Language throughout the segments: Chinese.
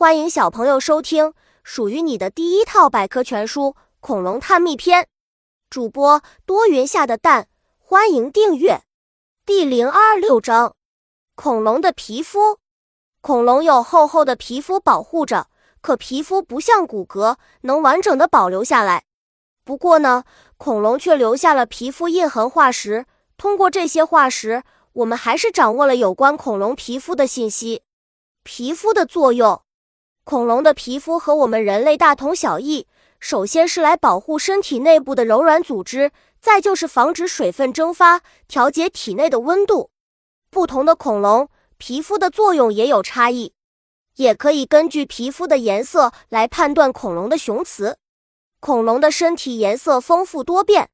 欢迎小朋友收听属于你的第一套百科全书《恐龙探秘篇》，主播多云下的蛋，欢迎订阅。第零二六章：恐龙的皮肤。恐龙有厚厚的皮肤保护着，可皮肤不像骨骼能完整的保留下来。不过呢，恐龙却留下了皮肤印痕化石。通过这些化石，我们还是掌握了有关恐龙皮肤的信息。皮肤的作用。恐龙的皮肤和我们人类大同小异，首先是来保护身体内部的柔软组织，再就是防止水分蒸发，调节体内的温度。不同的恐龙皮肤的作用也有差异，也可以根据皮肤的颜色来判断恐龙的雄雌。恐龙的身体颜色丰富多变。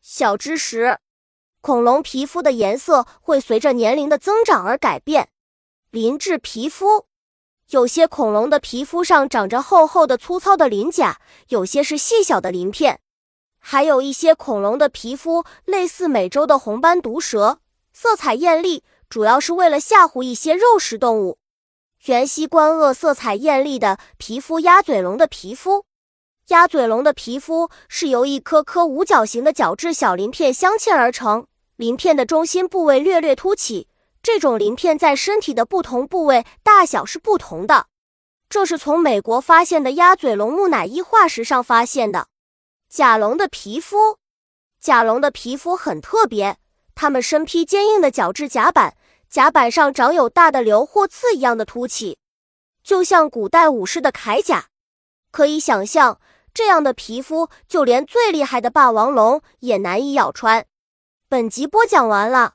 小知识：恐龙皮肤的颜色会随着年龄的增长而改变。鳞质皮肤。有些恐龙的皮肤上长着厚厚的、粗糙的鳞甲，有些是细小的鳞片，还有一些恐龙的皮肤类似美洲的红斑毒蛇，色彩艳丽，主要是为了吓唬一些肉食动物。原蜥观鳄色彩艳丽的皮肤，鸭嘴龙的皮肤，鸭嘴龙的皮肤是由一颗颗五角形的角质小鳞片镶嵌而成，鳞片的中心部位略略凸起。这种鳞片在身体的不同部位大小是不同的，这是从美国发现的鸭嘴龙木乃伊化石上发现的。甲龙的皮肤，甲龙的皮肤很特别，它们身披坚硬的角质甲板，甲板上长有大的瘤或刺一样的凸起，就像古代武士的铠甲。可以想象，这样的皮肤，就连最厉害的霸王龙也难以咬穿。本集播讲完了。